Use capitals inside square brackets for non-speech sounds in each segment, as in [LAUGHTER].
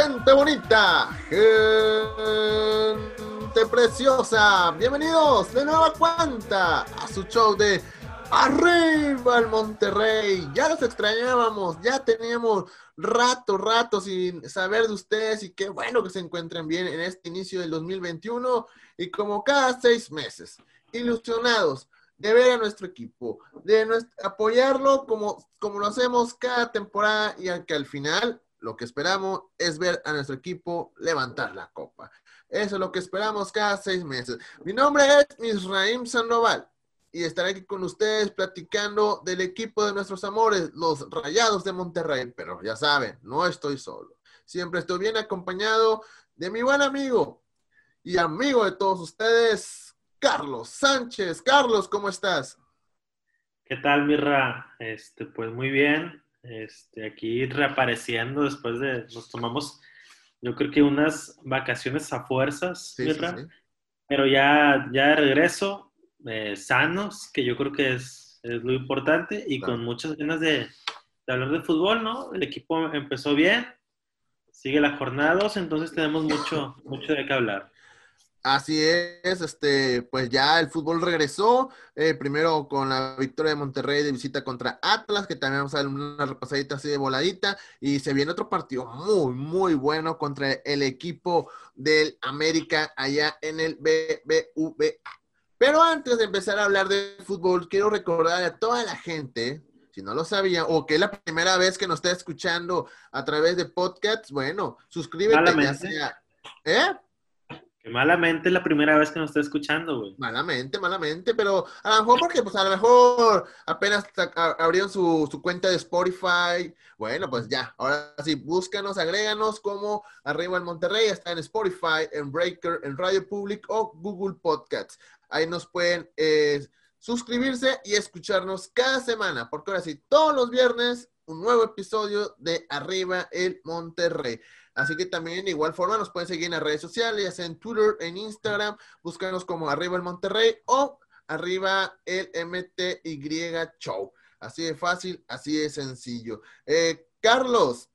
gente bonita, gente preciosa, bienvenidos de nueva cuenta a su show de Arriba el Monterrey. Ya los extrañábamos, ya teníamos rato, rato sin saber de ustedes y qué bueno que se encuentren bien en este inicio del 2021 y como cada seis meses, ilusionados de ver a nuestro equipo, de apoyarlo como, como lo hacemos cada temporada y aunque al final lo que esperamos es ver a nuestro equipo levantar la copa. Eso es lo que esperamos cada seis meses. Mi nombre es Misraim Sandoval y estaré aquí con ustedes platicando del equipo de nuestros amores, los Rayados de Monterrey. Pero ya saben, no estoy solo. Siempre estoy bien acompañado de mi buen amigo y amigo de todos ustedes, Carlos Sánchez. Carlos, ¿cómo estás? ¿Qué tal, Mirra? Este, pues muy bien. Este, aquí reapareciendo después de, nos tomamos, yo creo que unas vacaciones a fuerzas, pero ya, ya de regreso, eh, sanos, que yo creo que es, es lo importante, y con muchas ganas de, de, hablar de fútbol, ¿no? El equipo empezó bien, sigue la jornada 2, entonces tenemos mucho, mucho de qué hablar. Así es, este, pues ya el fútbol regresó, eh, primero con la victoria de Monterrey de visita contra Atlas, que también vamos a ver una repasadita así de voladita, y se viene otro partido muy, muy bueno contra el equipo del América allá en el BBVA. Pero antes de empezar a hablar de fútbol, quiero recordar a toda la gente, si no lo sabía, o que es la primera vez que nos está escuchando a través de podcasts, bueno, suscríbete ya sea, ¿eh? Malamente es la primera vez que nos está escuchando, güey. Malamente, malamente, pero a lo mejor porque, pues a lo mejor apenas abrieron su, su, cuenta de Spotify. Bueno, pues ya, ahora sí, búscanos, agréganos como Arriba en Monterrey, está en Spotify, en Breaker, en Radio Public o Google Podcasts. Ahí nos pueden eh, suscribirse y escucharnos cada semana, porque ahora sí, todos los viernes, un nuevo episodio de Arriba el Monterrey. Así que también de igual forma nos pueden seguir en las redes sociales, ya sea en Twitter, en Instagram, búscanos como Arriba el Monterrey o Arriba el MTY Show. Así de fácil, así de sencillo. Eh, Carlos,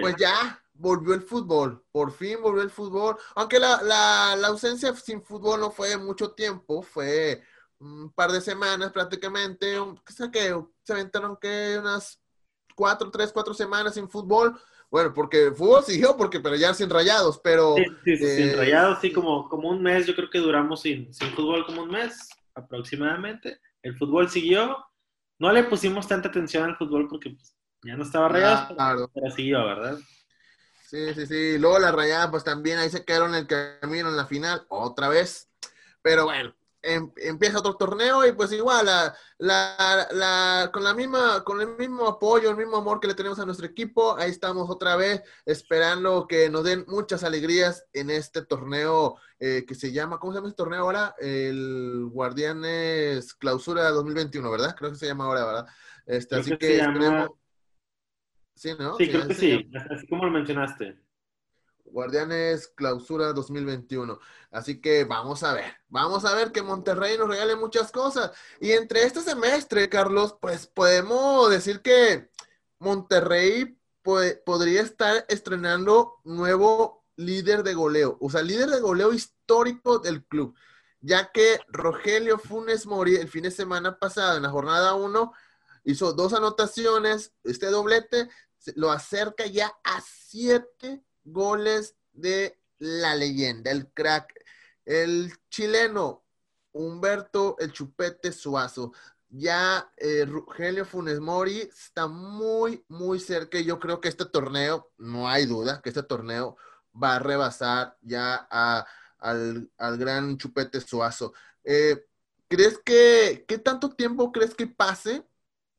pues ya volvió el fútbol, por fin volvió el fútbol, aunque la, la, la ausencia sin fútbol no fue mucho tiempo, fue un par de semanas prácticamente, qué que se aventaron que unas cuatro, tres, cuatro semanas sin fútbol, bueno, porque fútbol siguió, porque, pero ya sin rayados, pero... Sí, sí, sin eh, rayados, sí, como, como un mes, yo creo que duramos sin, sin fútbol como un mes aproximadamente. El fútbol siguió, no le pusimos tanta atención al fútbol porque pues, ya no estaba rayado, claro. pero, siguió, ¿verdad? Sí, sí, sí. Luego la rayada, pues también ahí se quedaron en el camino en la final, otra vez. Pero bueno, Em, empieza otro torneo y pues igual la, con la misma con el mismo apoyo el mismo amor que le tenemos a nuestro equipo ahí estamos otra vez esperando que nos den muchas alegrías en este torneo eh, que se llama ¿cómo se llama este torneo ahora? el Guardianes Clausura 2021 ¿verdad? creo que se llama ahora ¿verdad? Este, así que, sí ¿no? sí creo que sí así como lo mencionaste Guardianes Clausura 2021. Así que vamos a ver, vamos a ver que Monterrey nos regale muchas cosas. Y entre este semestre, Carlos, pues podemos decir que Monterrey podría estar estrenando nuevo líder de goleo, o sea, líder de goleo histórico del club, ya que Rogelio Funes Mori el fin de semana pasado, en la jornada 1, hizo dos anotaciones, este doblete lo acerca ya a siete goles de la leyenda, el crack, el chileno Humberto el Chupete Suazo. Ya eh, Rogelio Funes Mori está muy, muy cerca. Yo creo que este torneo, no hay duda, que este torneo va a rebasar ya al, gran Chupete Suazo. Eh, ¿Crees que, qué tanto tiempo crees que pase?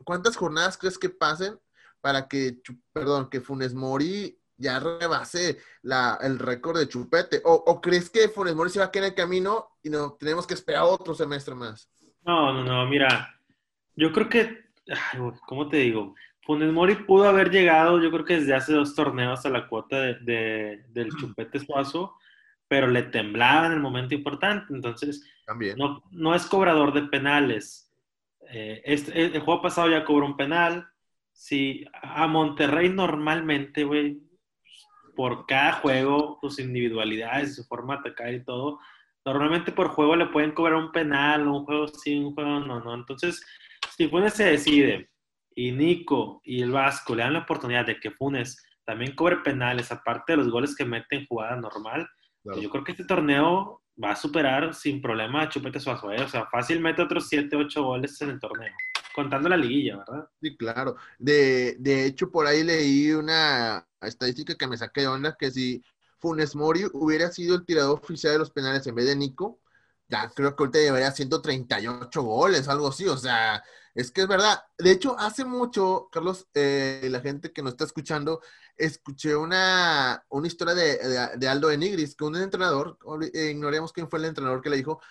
¿Cuántas jornadas crees que pasen para que, perdón, que Funes Mori ya rebase la, el récord de Chupete? ¿O, crees que Funes Mori se va a quedar en el camino y no tenemos que esperar otro semestre más? No, no, no, mira, yo creo que, ¿cómo te digo? Funes Mori pudo haber llegado, yo creo que desde hace dos torneos a la cuota de, del Chupete Suazo, pero le temblaba en el momento importante, entonces También. No, no es cobrador de penales. Eh, este, el juego pasado ya cobró un penal. Si a Monterrey normalmente, güey, por cada juego, sus individualidades, su forma de atacar y todo. Normalmente por juego le pueden cobrar un penal, un juego sí, un juego no, no. Entonces, si Funes se decide y Nico y el Vasco le dan la oportunidad de que Funes también cobre penales, aparte de los goles que mete en jugada normal, pues yo creo que este torneo va a superar sin problema a Chupete Suazo. ¿eh? O sea, fácilmente otros 7, 8 goles en el torneo contando la liguilla, ¿verdad? Sí, claro. De, de hecho, por ahí leí una estadística que me saqué de onda, que si Funes Mori hubiera sido el tirador oficial de los penales en vez de Nico, ya creo que ahorita llevaría 138 goles, algo así, o sea, es que es verdad. De hecho, hace mucho, Carlos, eh, la gente que nos está escuchando, escuché una, una historia de, de, Aldo de Nigris, que un entrenador, ignoremos quién fue el entrenador que le dijo,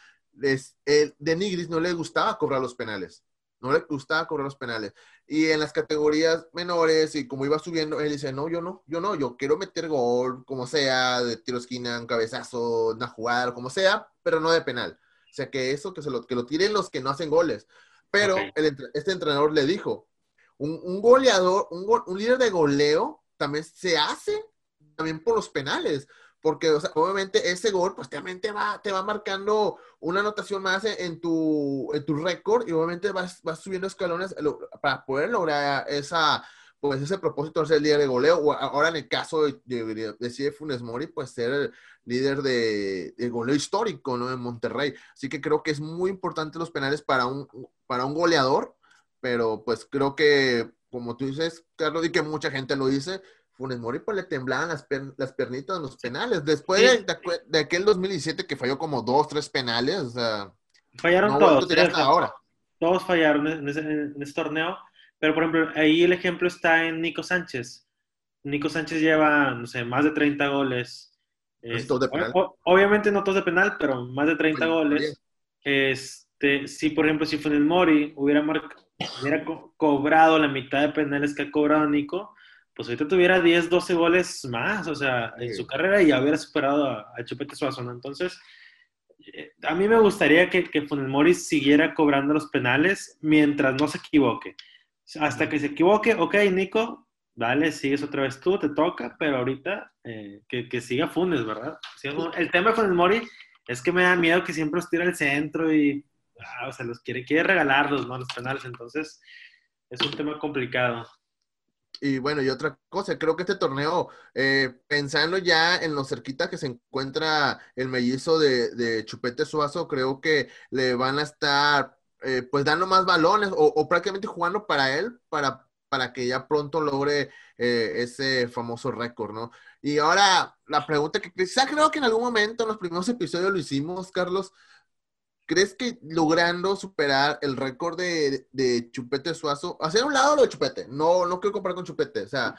es, el, de Nigris no le gustaba cobrar los penales no le gustaba cobrar los penales. Y en las categorías menores, y como iba subiendo, él dice, no, yo no, yo no, yo quiero meter gol, como sea, de tiro esquina, un cabezazo, una jugada, como sea, pero no de penal. O sea, que eso, que, se lo, que lo tiren los que no hacen goles. Pero este entrenador le dijo, un, goleador, un, un líder de goleo también se hace también por los penales porque obviamente ese gol pues te va, te va marcando una anotación más en tu, en tu récord y obviamente vas, vas subiendo escalones para poder lograr esa, pues ese propósito de ser líder de goleo, o ahora en el caso de, de, de Funes Mori, pues ser el líder de, de, goleo histórico, ¿no? En Monterrey. Así que creo que es muy importante los penales para un, para un goleador, pero pues creo que, como tú dices, Carlos, y que mucha gente lo dice, Funes Mori pues le temblaban las, las pernitas en los penales. Después de, aquel 2017 que falló como dos, tres penales, o sea... Fallaron todos. ahora. Todos fallaron en ese, torneo. Pero, por ejemplo, ahí el ejemplo está en Nico Sánchez. Nico Sánchez lleva, no sé, más de 30 goles. obviamente no todos de penal, pero más de 30 goles. Este, si, por ejemplo, si Funes Mori hubiera, hubiera cobrado la mitad de penales que ha cobrado Nico, pues ahorita tuviera 10, 12 goles más, o sea, en su carrera y hubiera superado a, Chupete Suazo, ¿no? Entonces, eh, a mí me gustaría que, que Funes Mori siguiera cobrando los penales mientras no se equivoque. Hasta que se equivoque, ok, Nico, dale, sigues otra vez tú, te toca, pero ahorita eh, que, que, siga Funes, ¿verdad? El tema de Funes Mori es que me da miedo que siempre los tira al centro y, ah, o sea, los quiere, quiere regalarlos, ¿no? Los penales, entonces es un tema complicado. Y bueno, y otra cosa, creo que este torneo, eh, pensando ya en lo cerquita que se encuentra el mellizo de, Chupete Suazo, creo que le van a estar eh, pues dando más balones o, prácticamente jugando para él, para, para que ya pronto logre eh, ese famoso récord, ¿no? Y ahora la pregunta que quizá creo que en algún momento en los primeros episodios lo hicimos, Carlos, ¿Crees que logrando superar el récord de, Chupete Suazo, hacer un lado lo de Chupete, no, no quiero comparar con Chupete, o sea,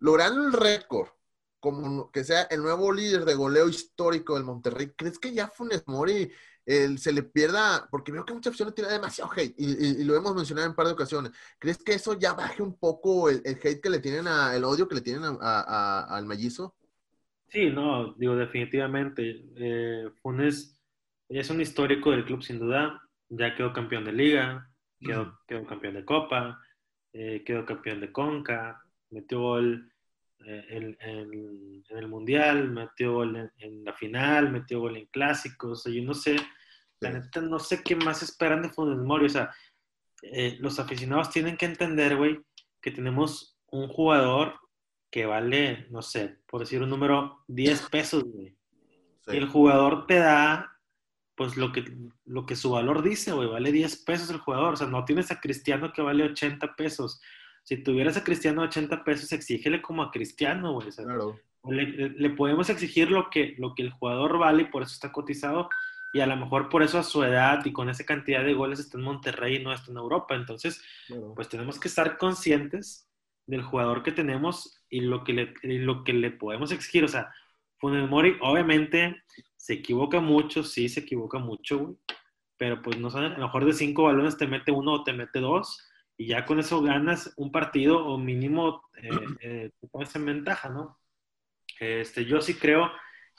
logrando el récord, como que sea el nuevo líder de goleo histórico del Monterrey, ¿crees que ya Funes Mori se le pierda? Porque veo que muchas opciones tiene demasiado hate y, lo hemos mencionado en un par de ocasiones. ¿Crees que eso ya baje un poco el, hate que le tienen, a, el odio que le tienen al mellizo? Sí, no, digo, definitivamente. Eh, Funes es un histórico del club sin duda, ya quedó campeón de liga, quedó, quedó campeón de copa, eh, quedó campeón de conca, metió gol eh, en, el mundial, metió gol en, la final, metió gol en clásicos, yo no sé, la neta no sé qué más esperan de Funes Mori, o sea, eh, los aficionados tienen que entender, güey, que tenemos un jugador que vale, no sé, por decir un número, 10 pesos, güey. El jugador te da pues lo que, lo que su valor dice, güey, vale 10 pesos el jugador. O sea, no tienes a Cristiano que vale 80 pesos. Si tuvieras a Cristiano 80 pesos, exígele como a Cristiano, güey. claro. le, podemos exigir lo que, lo que el jugador vale y por eso está cotizado. Y a lo mejor por eso a su edad y con esa cantidad de goles está en Monterrey y no está en Europa. Entonces, pues tenemos que estar conscientes del jugador que tenemos y lo que le, lo que le podemos exigir. O sea, Funes Mori, obviamente, se equivoca mucho, sí se equivoca mucho, güey. Pero pues no saben, a lo mejor de cinco balones te mete uno o te mete dos, y ya con eso ganas un partido o mínimo eh, [CLEARS THROAT] eh, te pones en ventaja, ¿no? Este, yo sí creo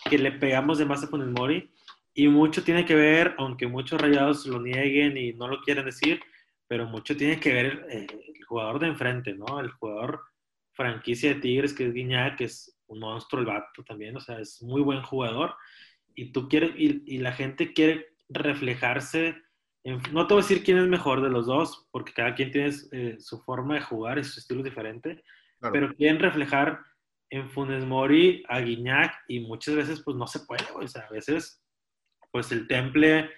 que le pegamos de más a Mori y mucho tiene que ver, aunque muchos rayados lo nieguen y no lo quieren decir, pero mucho tiene que ver el, jugador de enfrente, ¿no? El jugador franquicia de Tigres, que es Guiñac, que es un monstruo el vato también, o sea, es muy buen jugador. Y tú quieres, y, la gente quiere reflejarse, en, no te voy a decir quién es mejor de los dos, porque cada quien tiene eh, su forma de jugar y su estilo diferente, pero quieren reflejar en Funes Mori a Guiñac y muchas veces pues no se puede, o sea, a veces pues el temple,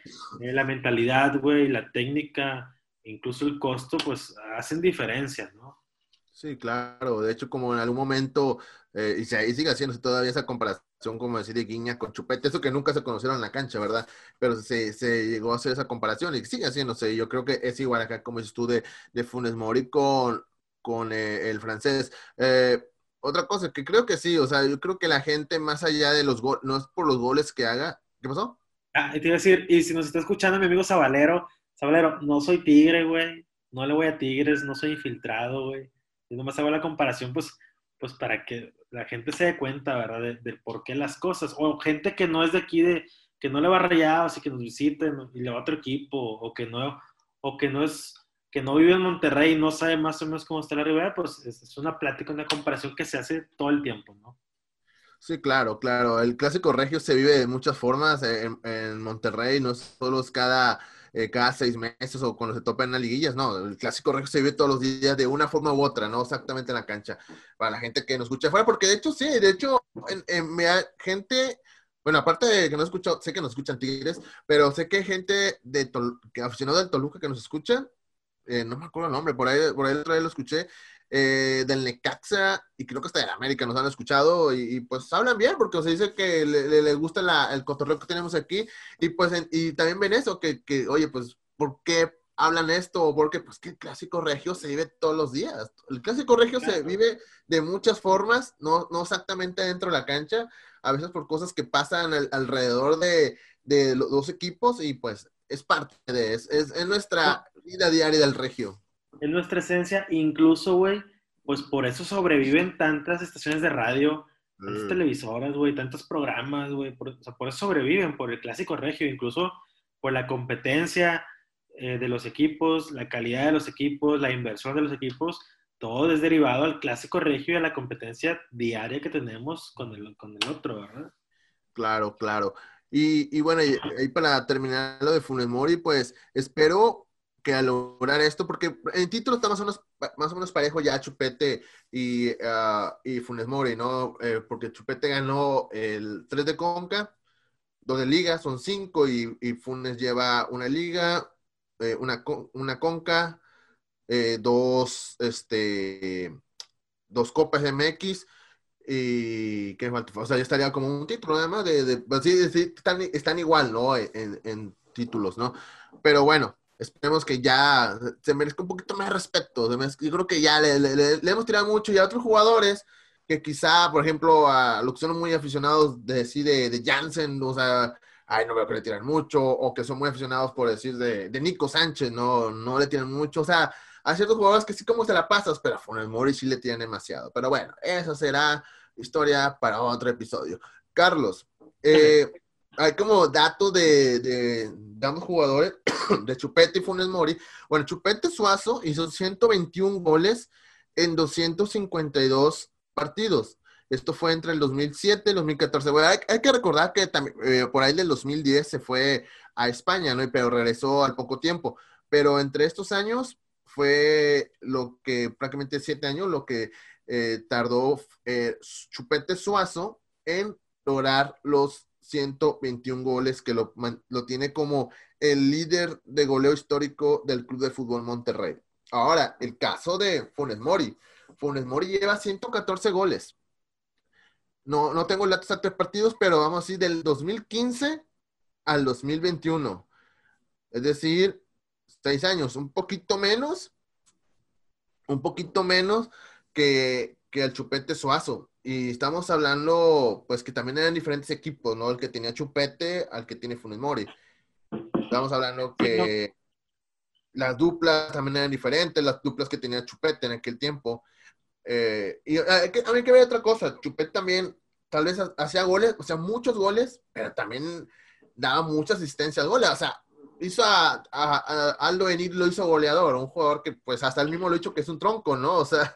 eh, la mentalidad, güey, la técnica, incluso el costo, pues hacen diferencia, ¿no? Sí, claro. De hecho, como en algún momento, eh, y, se, sigue haciendo todavía esa comparación, como decir, de Guiña con Chupete, eso que nunca se conocieron en la cancha, ¿verdad? Pero se, llegó a hacer esa comparación y sigue haciéndose. Yo creo que es igual acá, como dices tú, de, Funes Mori con, con eh, el francés. Eh, otra cosa, que creo que sí, o sea, yo creo que la gente, más allá de los goles, no es por los goles que haga. ¿Qué pasó? Ah, te iba a decir, y si nos está escuchando mi amigo Zabalero, Zabalero, no soy tigre, güey, no le voy a tigres, no soy infiltrado, güey y nomás hago la comparación, pues, pues para que la gente se dé cuenta, ¿verdad? De, por qué las cosas. O gente que no es de aquí, de que no le va rayados y que nos visiten y le va a otro equipo, o que no, o que no es, que no vive en Monterrey y no sabe más o menos cómo está la Ribera, pues es, una plática, una comparación que se hace todo el tiempo, ¿no? Sí, claro, claro. El clásico regio se vive de muchas formas en, en Monterrey, no solo es cada eh, cada seis meses o cuando se topan las liguillas, no, el clásico regio se vive todos los días de una forma u otra, no exactamente en la cancha, para la gente que nos escucha afuera, porque de hecho sí, de hecho, en, gente, bueno, aparte de que no escucho, sé que nos escuchan Tigres, pero sé que hay gente de que aficionado del Toluca que nos escucha, eh, no me acuerdo el nombre, por ahí, por ahí otra vez lo escuché, eh, del Necaxa y creo que hasta del América nos han escuchado y, pues hablan bien porque se dice que les le, gusta el cotorreo que tenemos aquí y pues y también ven eso, que, oye, pues, ¿por qué hablan esto? Porque pues que el clásico regio se vive todos los días. El clásico regio se vive de muchas formas, no, no exactamente dentro de la cancha, a veces por cosas que pasan alrededor de, de, los dos equipos y pues es parte de, es, es nuestra vida diaria del regio es nuestra esencia, incluso, güey, pues por eso sobreviven tantas estaciones de radio, tantas mm. televisoras, güey, tantos programas, güey, por, o sea, por eso sobreviven, por el clásico regio, incluso por la competencia eh, de los equipos, la calidad de los equipos, la inversión de los equipos, todo es derivado al clásico regio y a la competencia diaria que tenemos con el, con el otro, ¿verdad? Claro, claro. Y, y bueno, y, para terminar lo de Funes Mori, pues espero que al lograr esto, porque en título está más o menos, más o menos parejo ya Chupete y, uh, y Funes Mori, ¿no? Eh, porque Chupete ganó el 3 de Conca, dos de liga, son cinco, y, y Funes lleva una liga, eh, una, una Conca, eh, dos, este, dos Copas MX, y falta, o sea, ya estaría como un título además de, de, pues están, están, igual, ¿no? En, en títulos, ¿no? Pero bueno, esperemos que ya se merezca un poquito más respeto. Yo creo que ya le, hemos tirado mucho y a otros jugadores que quizá, por ejemplo, a los que son muy aficionados de decir de, Jansen, o sea, ay, no veo que le tiran mucho, o que son muy aficionados por decir de, de Nico Sánchez, no, no le tiran mucho, o sea, a ciertos jugadores que sí como se la pasas, pero a Funes Mori sí le tiran demasiado. Pero bueno, esa será historia para otro episodio. Carlos, eh, hay como datos de, de, ambos jugadores, [COUGHS] de Chupete y Funes Mori. Bueno, Chupete Suazo hizo 121 goles en 252 partidos. Esto fue entre el 2007 y el 2014. Bueno, hay, que recordar que también, eh, por ahí del 2010 se fue a España, ¿no? Pero regresó al poco tiempo. Pero entre estos años fue lo que, prácticamente siete años, lo que eh, tardó eh, Chupete Suazo en lograr los 121 goles, que lo, tiene como el líder de goleo histórico del Club de Fútbol Monterrey. Ahora, el caso de Funes Mori. Funes Mori lleva 114 goles. No, no tengo el dato exacto de partidos, pero vamos a decir del 2015 al 2021. Es decir, seis años, un poquito menos, un poquito menos que, que el Chupete Suazo. Y estamos hablando, pues que también eran diferentes equipos, ¿no? El que tenía Chupete al que tiene Funes Mori. Estamos hablando que las duplas también eran diferentes, las duplas que tenía Chupete en aquel tiempo. Eh, y ah, hay que, hay que ver otra cosa, Chupete también tal vez hacía goles, o sea, muchos goles, pero también daba muchas asistencias goles. O sea, hizo a, a, Aldo Enid lo hizo goleador, un jugador que pues hasta él mismo lo dicho que es un tronco, ¿no? O sea,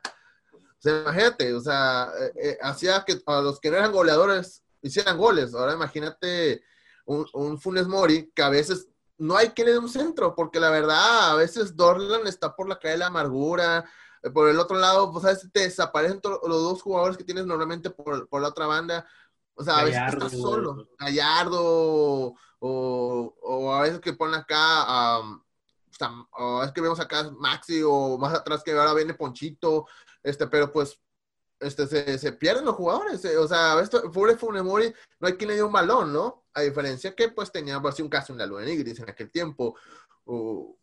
sea, imagínate, o sea, eh, eh, hacía que a los que no eran goleadores hicieran goles. Ahora imagínate un, un Funes Mori que a veces no hay quien le dé un centro, porque la verdad, a veces Dorlan está por la calle de la amargura, eh, por el otro lado, pues a veces te desaparecen los dos jugadores que tienes normalmente por, por la otra banda. O sea, a veces estás solo, Gallardo, o, o, a veces que ponen acá, o es que vemos acá Maxi, o más atrás que ahora viene Ponchito, este, pero pues este, se, se, pierden los jugadores. Eh, o sea, esto, pobre Funemori, no hay quien le dé un balón, ¿no? A diferencia que pues tenía pues, un caso en la Luna Nigris en aquel tiempo.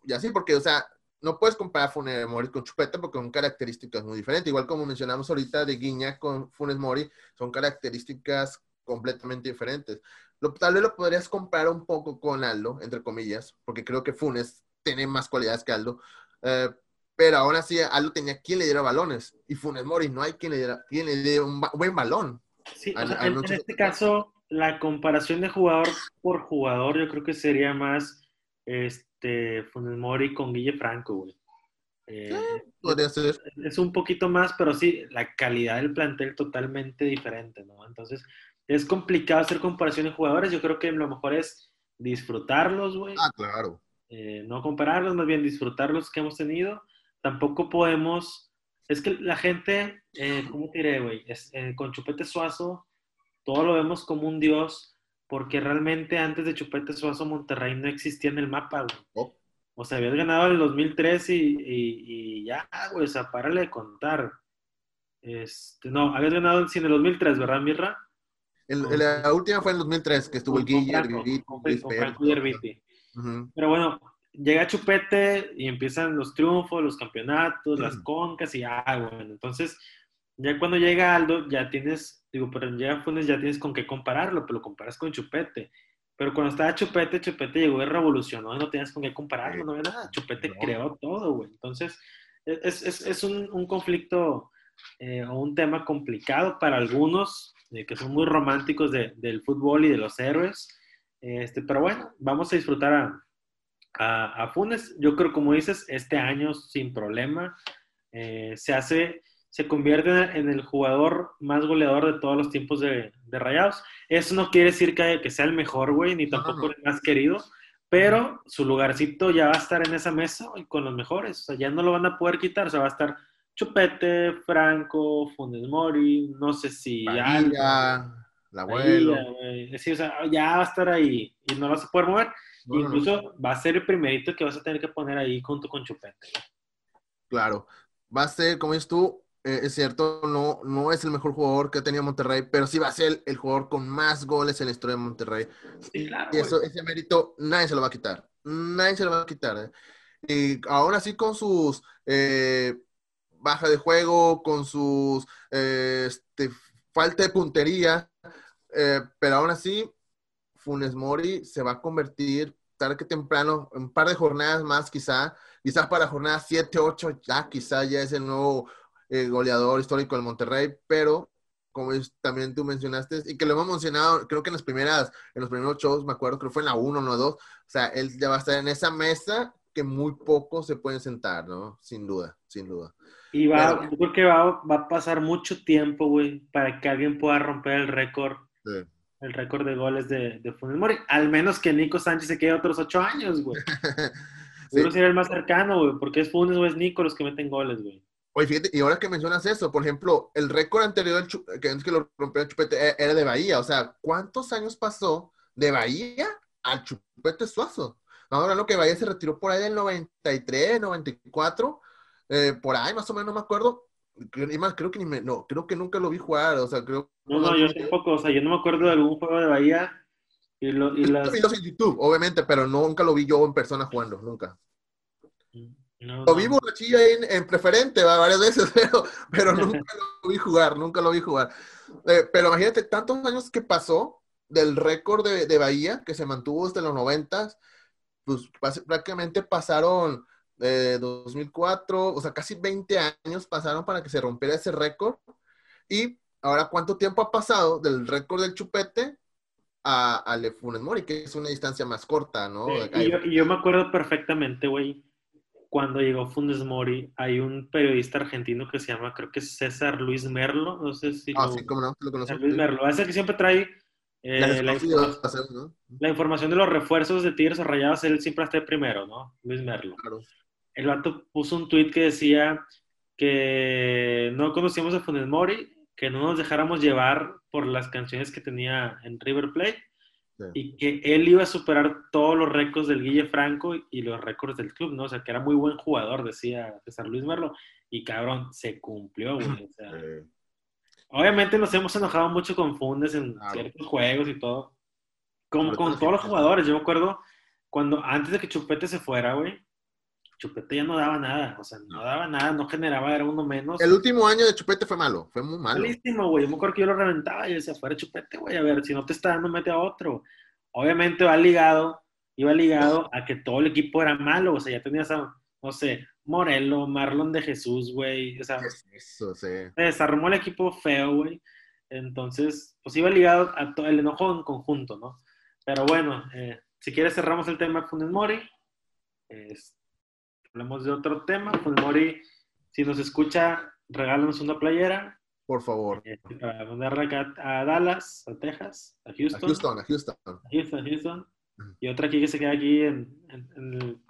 y así, porque, o sea, no puedes comparar Funes Mori con Chupeta porque son características muy diferentes. Igual como mencionamos ahorita de Guiña con Funes Mori, son características completamente diferentes. Lo, tal vez lo podrías comparar un poco con Aldo, entre comillas, porque creo que Funes tiene más cualidades que Aldo. Eh, pero aún así Aldo tenía quien le diera balones y Funes Mori no hay quien le diera, quien le diera un buen balón. Sí, en, este caso, la comparación de jugador por jugador, yo creo que sería más este, Funes Mori con Guille Franco, güey. Eh, podría ser. Es un poquito más, pero sí, la calidad del plantel totalmente diferente, ¿no? Entonces, es complicado hacer comparación de jugadores. Yo creo que lo mejor es disfrutarlos, güey. Ah, claro. Eh, no compararlos, más bien disfrutar los que hemos tenido. Tampoco podemos. Es que la gente, eh, ¿cómo te diré, güey? Eh, con Chupete Suazo, todo lo vemos como un dios, porque realmente antes de Chupete Suazo, Monterrey no existía en el mapa, güey. Oh. O sea, habías ganado en el 2003 y, y, ya, güey, o sea, párale de contar. Este, no, habías ganado en el 2003, ¿verdad, Mirra? la última fue en el 2003, que estuvo el Guillermo, Pero bueno, llega Chupete y empiezan los triunfos, los campeonatos, las concas y ah, bueno, entonces ya cuando llega Aldo ya tienes, digo, pero llega Funes ya tienes con qué compararlo, pero lo comparas con Chupete. Pero cuando estaba Chupete, Chupete llegó y revolucionó no tenías con qué compararlo, no había nada. Chupete creó todo, güey. Entonces, es, es, es un, un, conflicto eh, o un tema complicado para algunos, eh, que son muy románticos de, del fútbol y de los héroes. Este, pero bueno, vamos a disfrutar a, a, Funes. Yo creo, como dices, este año sin problema eh, se hace, se convierte en el jugador más goleador de todos los tiempos de, de Rayados. Eso no quiere decir que, que sea el mejor, güey, ni tampoco el más querido, pero su lugarcito ya va a estar en esa mesa y con los mejores. O sea, ya no lo van a poder quitar, o sea, va a estar Chupete, Franco, Funes Mori, no sé si ya. El abuelo. Sí, o sea, ya va a estar ahí y no lo vas a poder mover. Incluso va a ser el primerito que vas a tener que poner ahí junto con Chupete. Claro, va a ser, como dices tú, eh, es cierto, no, no es el mejor jugador que ha tenido Monterrey, pero sí va a ser el, jugador con más goles en la historia de Monterrey. Sí, claro, y eso, ese mérito nadie se lo va a quitar. Nadie se lo va a quitar. ¿eh? Y aún así con sus eh, baja de juego, con sus este, falta de puntería, pero aún así Funes Mori se va a convertir tarde que temprano, un par de jornadas más quizá, quizás para jornada 7, 8, ya quizá ya es el nuevo eh, goleador histórico del Monterrey, pero como también tú mencionaste, y que lo hemos mencionado, creo que en las primeras, en los primeros shows, me acuerdo, creo que fue en la 1 o la 2, o sea, él ya va a estar en esa mesa que muy pocos se pueden sentar, ¿no? Sin duda, sin duda. Y va, yo creo que va, va, a pasar mucho tiempo, güey, para que alguien pueda romper el récord. Sí el récord de goles de, de Funes Mori. Al menos que Nico Sánchez se quede otros ocho años, güey. [LAUGHS] sí. sería el más cercano, güey, porque es Funes o es Nico los que meten goles, güey. Oye, fíjate, y ahora que mencionas eso, por ejemplo, el récord anterior que es que lo rompió el Chupete e, era de Bahía. O sea, ¿cuántos años pasó de Bahía al Chupete Suazo? Ahora lo que Bahía se retiró por ahí del 93, 94, eh, por ahí más o menos, no me acuerdo y más, creo que ni me, no, creo que nunca lo vi jugar, o sea, creo... No, no, yo tampoco, o sea, yo no me acuerdo de algún juego de Bahía y, lo, y las... en YouTube, obviamente, pero nunca lo vi yo en persona jugando, nunca. lo vi borrachilla en, en preferente varias veces, [LAUGHS] pero, pero [LAUGHS] nunca lo vi jugar, nunca lo vi jugar. Eh, pero imagínate tantos años que pasó del récord de, de Bahía, que se mantuvo desde los noventas, pues prácticamente pasaron de 2004, o sea, casi 20 años pasaron para que se rompiera ese récord. Y ahora, ¿cuánto tiempo ha pasado del récord del chupete a, a Funes Mori, que es una distancia más corta, ¿no? y, yo, me acuerdo perfectamente, güey, cuando llegó Funes Mori, hay un periodista argentino que se llama, creo que es César Luis Merlo, no sé si ah, sí, cómo no, lo conozco. Luis Merlo, es el que siempre trae eh, la, información, de los refuerzos de Tigres o Rayados, él siempre está primero, ¿no? Luis Merlo. Claro. El vato puso un tweet que decía que no conocíamos a Funes Mori, que no nos dejáramos llevar por las canciones que tenía en River Plate y que él iba a superar todos los récords del Guille Franco y los récords del club, ¿no? O sea, que era muy buen jugador, decía César Luis Merlo, y cabrón, se cumplió, güey. O sea, Obviamente nos hemos enojado mucho con Fundes en ciertos juegos y todo. Como con todos los jugadores, yo me acuerdo cuando antes de que Chupete se fuera, güey, Chupete ya no daba nada, o sea, no daba nada, no generaba, era uno menos. El último año de Chupete fue malo, fue muy malo. Malísimo, güey, yo me acuerdo que yo lo reventaba y decía, fuera Chupete, güey, a ver, si no te está dando, mete a otro. Obviamente va ligado, iba ligado a que todo el equipo era malo, o sea, ya tenías a, no sé, Morelo, Marlon de Jesús, güey, o sea, eso, sí. se desarmó el equipo feo, güey. Entonces, pues iba ligado a todo el enojo en conjunto, ¿no? Pero bueno, eh, si quieres cerramos el tema de Funes Mori. Hablamos de otro tema. Funes Mori, si nos escucha, regálanos una playera. Por favor. Eh, para mandarla acá a Dallas, a Texas, a Houston. A Houston, a Houston. A Houston, Houston. Y otra aquí que se queda aquí en, en, en,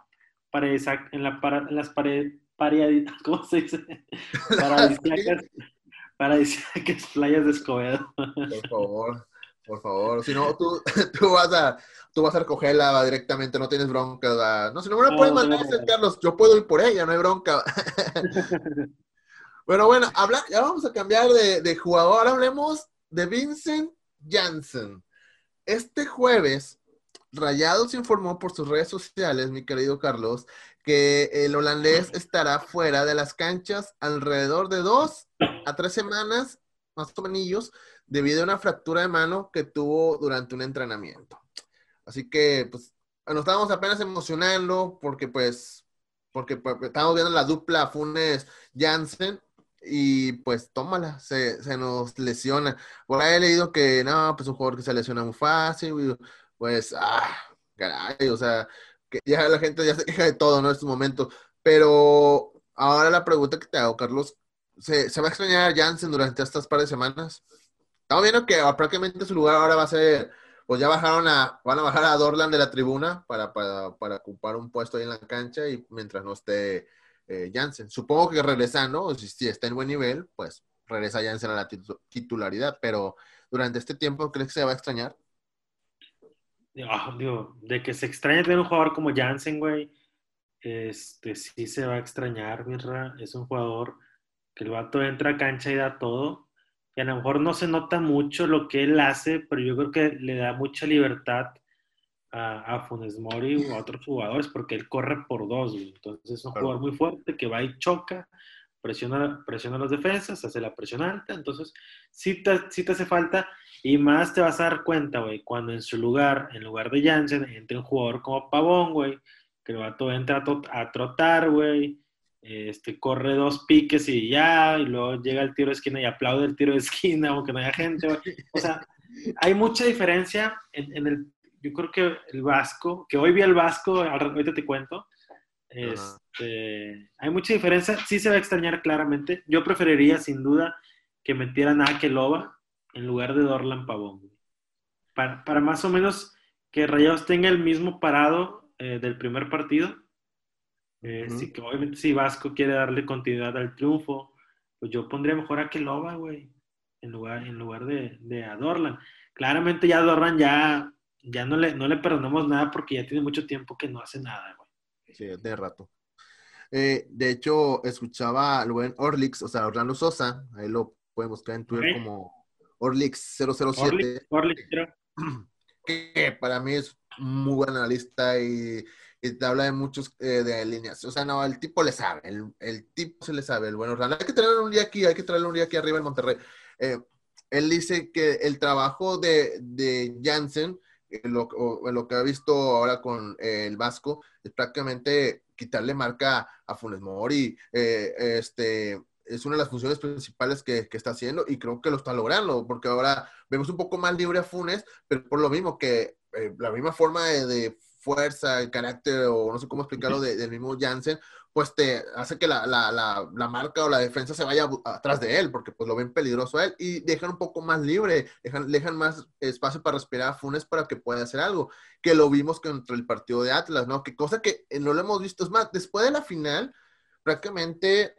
en, la para, en las paredes, [LAUGHS] ¿cómo se dice? [LAUGHS] Paradisíacas, paradisíacas playas de Escobedo. Por favor. Por favor, si no, tú, [LAUGHS] tú, vas a, tú vas a recogerla directamente, no tienes bronca. No, si no me la puedes mandar, Carlos, yo puedo ir por ella, no hay bronca. bueno, [LAUGHS] bueno, habla, ya vamos a cambiar de, de jugador. Ahora hablemos de Vincent Janssen. Este jueves, Rayados informó por sus redes sociales, mi querido Carlos, que el holandés estará fuera de las canchas alrededor de dos a tres semanas, más o menos, debido a una fractura de mano que tuvo durante un entrenamiento. Así que, pues, nos estábamos apenas emocionando porque, pues, porque pues, estábamos viendo la dupla Funes Jansen y pues tómala, se, se, nos lesiona. Por ahí he leído que no, pues un jugador que se lesiona muy fácil, pues, ah, caray, o sea, que ya la gente ya se queja de todo, ¿no? En estos momentos. Pero ahora la pregunta que te hago, Carlos, ¿se, ¿se va a extrañar a Jansen durante estas par de semanas? Estamos viendo que prácticamente su lugar ahora va a ser, pues ya bajaron a, van a bajar a Dorland de la tribuna para, para, ocupar un puesto ahí en la cancha y mientras no esté eh, Jansen. Supongo que regresando, si, si está en buen nivel, pues regresa Jansen a la titularidad, pero durante este tiempo, ¿crees que se va a extrañar? Ah, digo, de que se extraña tener un jugador como Jansen, güey, este, sí se va a extrañar, Mirra. Es un jugador que el vato entra a cancha y da todo a lo mejor no se nota mucho lo que él hace, pero yo creo que le da mucha libertad a, a Funes Mori o a otros jugadores porque él corre por dos, entonces es un jugador muy fuerte que va y choca, presiona, presiona las defensas, hace la presión alta, entonces sí te, te hace falta y más te vas a dar cuenta, güey, cuando en su lugar, en lugar de Jansen, entre un jugador como Pavón, güey, que el vato entra a, a trotar, güey, este, corre dos piques y ya, y luego llega el tiro de esquina y aplaude el tiro de esquina, [LAUGHS] aunque no haya gente. O sea, hay mucha diferencia en, el, yo creo que el Vasco, que hoy vi el Vasco, ahorita te cuento, este, hay mucha diferencia, sí se va a extrañar claramente. Yo preferiría sin duda que metieran a Akeloba en lugar de Dorlan Pavón. Para, para, más o menos que Rayados tenga el mismo parado eh, del primer partido eh, que obviamente si Vasco quiere darle continuidad al triunfo, pues yo pondría mejor a Keloba, güey, en lugar, en lugar de, de a Dorlan. Claramente ya Dorlan ya, ya no, le, no le perdonamos nada porque ya tiene mucho tiempo que no hace nada, güey. Sí, de rato. Eh, de hecho, escuchaba al buen Orlix, o sea, Orlando Sosa, ahí lo pueden buscar en Twitter como Orlix007. Orlix, [CLEARS THROAT] que para mí es muy buen analista y y te habla de muchos eh, de líneas. O sea, no, el tipo le sabe, el, el tipo se le sabe, el bueno Hay que traerlo un día aquí, hay que traerlo un día aquí arriba en Monterrey. Eh, él dice que el trabajo de, de Jansen, eh, lo, lo, que ha visto ahora con el Vasco, es prácticamente quitarle marca a Funes Mori. este, es una de las funciones principales que, que, está haciendo y creo que lo está logrando, porque ahora vemos un poco más libre a Funes, pero por lo mismo que la misma forma de, de fuerza, el carácter, o no sé cómo explicarlo, del mismo Jansen, pues te hace que la, la, la, la, marca o la defensa se vaya atrás de él, porque pues lo ven peligroso a él y dejan un poco más libre, dejan, dejan más espacio para respirar a Funes para que pueda hacer algo, que lo vimos contra el partido de Atlas, ¿no? Que cosa que no lo hemos visto, es más, después de la final, prácticamente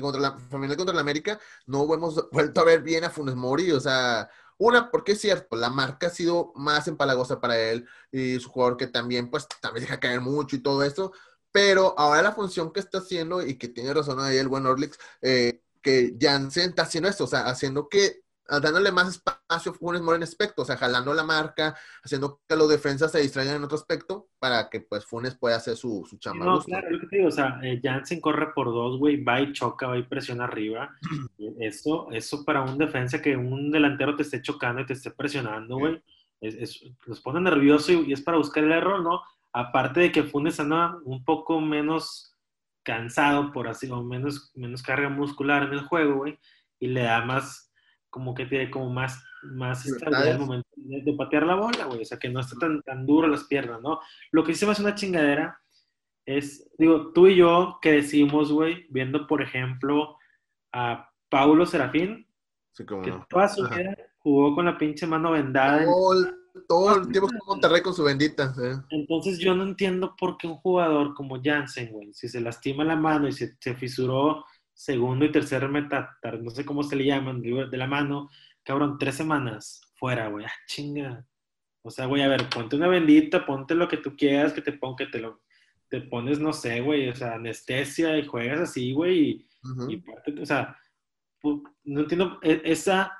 contra la familia contra la América, no hemos vuelto a ver bien a Funes Mori, o sea, una, porque es cierto, la marca ha sido más empalagosa para él y su jugador que también, pues, también deja caer mucho y todo eso, pero ahora la función que está haciendo y que tiene razón ahí el buen Orlix, eh, que Jansen está haciendo esto, o sea, haciendo que, dándole más espacio a Funes Mori en aspecto, o sea, jalando la marca, haciendo que los defensas se distraigan en otro aspecto para que pues Funes pueda hacer su, su chamba. No, claro, lo que te digo, o sea, eh, Jansen corre por dos, güey, va y choca, va y presiona arriba. [CLEARS THROAT] eso, eso para un defensa que un delantero te esté chocando y te esté presionando, güey, es, los pone nervioso y, y es para buscar el error, ¿no? aparte de que Funes anda un poco menos cansado, por así, o menos, menos carga muscular en el juego, güey, y le da más, como que tiene como más, más estabilidad momento de, patear la bola, güey, o sea, que no está tan, tan duro las piernas, ¿no? Lo que sí se me hace una chingadera es, digo, tú y yo que decimos, güey, viendo, por ejemplo, a Paulo Serafín, que toda su vida jugó con la pinche mano vendada todo el tiempo con Monterrey con su bendita. Entonces yo no entiendo por qué un jugador como Jansen, güey, si se lastima la mano y se, se fisuró segundo y tercer metatar, no sé cómo se le llaman, de la mano, cabrón, tres semanas fuera, güey, ah, chinga. O sea, güey, a ver, ponte una bendita, ponte lo que tú quieras que te ponga, que te lo, te pones, no sé, güey, o sea, anestesia y juegas así, güey, y, o sea, no entiendo, e, esa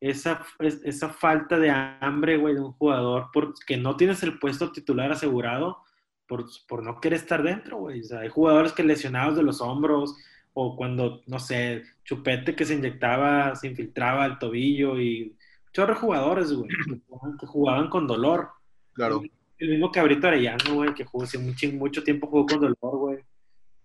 esa, esa falta de hambre, güey, de un jugador porque no tienes el puesto titular asegurado por, por no querer estar dentro, güey. O sea, hay jugadores que lesionados de los hombros o cuando, no sé, Chupete que se inyectaba, se infiltraba el tobillo y chorro jugadores, güey, [CLEARS THROAT] que jugaban con dolor. Claro. El mismo Cabrito Arellano, güey, que jugó hace mucho, mucho tiempo jugó con dolor, güey.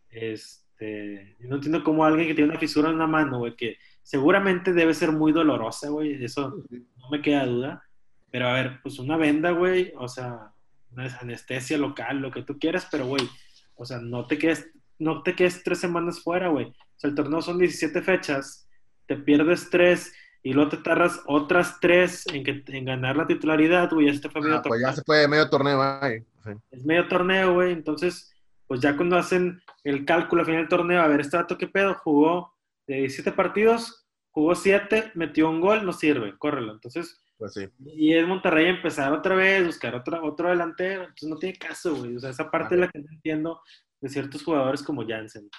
Este, no entiendo cómo alguien que tiene una fisura en la mano, güey, que seguramente debe ser muy dolorosa, güey, eso no me queda duda. Pero a ver, pues una venda, güey, o sea, una anestesia local, lo que tú quieras, pero, güey, o sea, no te quedes, no te quedes tres semanas fuera, güey. O sea, el torneo son 17 fechas, te pierdes tres y luego te tardas otras tres en, que, en ganar la titularidad, güey, este fue medio ah, Pues ya se fue medio torneo, güey. Es medio torneo, güey, entonces, pues ya cuando hacen el cálculo al final del torneo, a ver, este dato qué pedo, jugó de 17 partidos, jugó 7, metió un gol, no sirve, córrelo. Entonces, pues sí. Y es Monterrey empezar otra vez, buscar otro, otro delantero, entonces no tiene caso, güey. O sea, esa parte es la que no entiendo de ciertos jugadores como Jansen.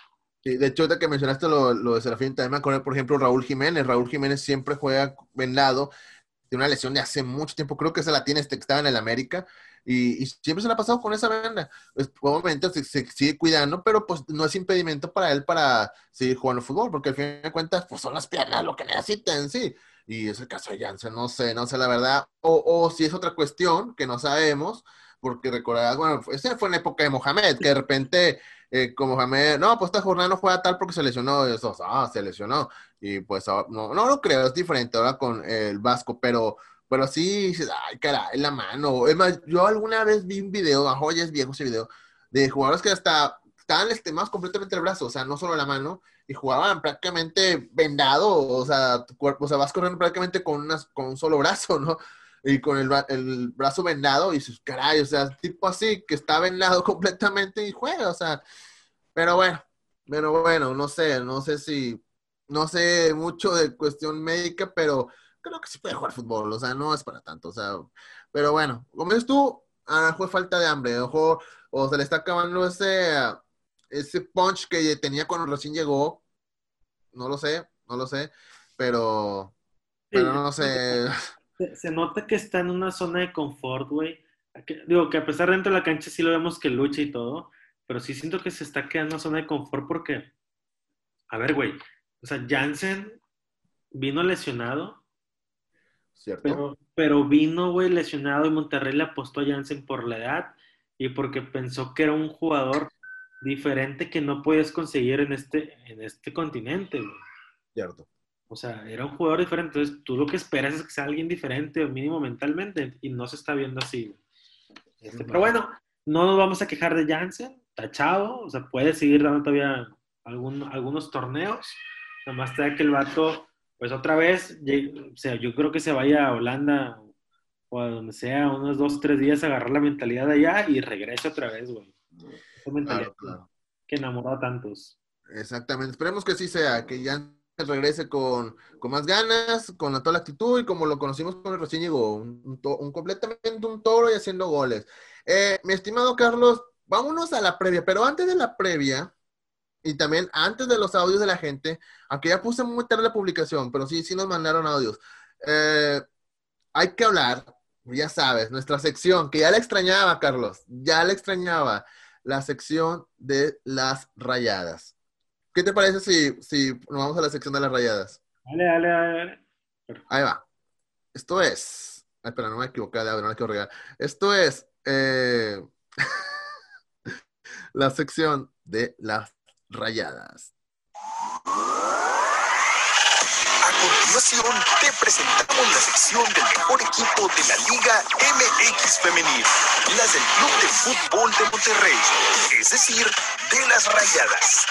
Sí, de hecho, de que mencionaste lo, lo de Serafín, también me acuerdo, por ejemplo, Raúl Jiménez. Raúl Jiménez siempre juega vendado, de una lesión de hace mucho tiempo, creo que se la tiene este que estaba en el América, y, siempre se la ha pasado con esa venda. Pues, obviamente se, se, sigue cuidando, pero pues no es impedimento para él para seguir jugando fútbol, porque al fin de cuentas, pues son las piernas lo que necesitan, sí. Y es el caso de Janssen, no sé, no sé la verdad. O, o si es otra cuestión que no sabemos, porque recordarás, bueno, ese fue en época de Mohamed, que de repente, eh, como Mohamed, no, pues esta jornada no juega tal porque se lesionó, eso, ah, se lesionó. Y pues no, no lo creo, es diferente ahora con el Vasco, pero pero sí, ay, caray, la mano. Es más, yo alguna vez vi un video, a joyas viejo ese video, de jugadores que hasta estaban lastimados completamente el brazo, o sea, no solo la mano, y jugaban prácticamente vendado, o sea, tu cuerpo, o sea, vas corriendo prácticamente con, unas, con un solo brazo, ¿no? Y con el, el brazo vendado, y sus caray, o sea, tipo así, que está vendado [LAUGHS] completamente y juega, o sea, pero bueno, pero bueno, no sé, no sé si, no sé mucho de cuestión médica, pero creo que sí puede jugar fútbol, o sea, no es para tanto, o sea, pero bueno, como dices tú, a fue falta de hambre, ojo, o se le está acabando ese, ese punch que tenía cuando recién llegó, no lo sé, no lo sé, pero, pero no sé. [LAUGHS] Se, nota que está en una zona de confort, güey. Digo que a pesar de dentro de la cancha sí lo vemos que lucha y todo, pero sí siento que se está quedando en una zona de confort porque, a ver, güey, o sea, Jansen vino lesionado pero, pero vino, güey, lesionado y Monterrey le apostó a Jansen por la edad y porque pensó que era un jugador diferente que no puedes conseguir en este, en este continente, güey. Cierto. O sea, era un jugador diferente. Entonces, tú lo que esperas es que sea alguien diferente, o mínimo mentalmente, y no se está viendo así. Este, pero bueno, no nos vamos a quejar de Jansen, tachado, o sea, puede seguir dando todavía algún, algunos torneos, nomás está que el vato, pues otra vez, o sea, yo creo que se vaya a Holanda o a donde sea, unos dos, tres días, agarrar la mentalidad de allá y regrese otra vez, güey. que enamoró a tantos. Exactamente, esperemos que sí sea, que ya regrese con, con, más ganas, con toda la actitud y como lo conocimos con el recién llegó, un, completamente un toro y haciendo goles. Eh, mi estimado Carlos, vámonos a la previa, pero antes de la previa y también antes de los audios de la gente, aunque ya puse muy tarde la publicación, pero sí, sí nos mandaron audios. Eh, hay que hablar, ya sabes, nuestra sección, que ya la extrañaba, Carlos, ya la extrañaba, la sección de las rayadas. ¿Qué te parece si, si nos vamos a la sección de las rayadas? Dale, dale, dale. Ahí va. Esto es. Ay, espera, no me equivoqué de no me quiero regar. Esto es eh, [LAUGHS] la sección de las rayadas. A continuación, te presentamos la sección del mejor equipo de la Liga MX Femenil, las del Club de Fútbol de Monterrey, es decir, de las rayadas.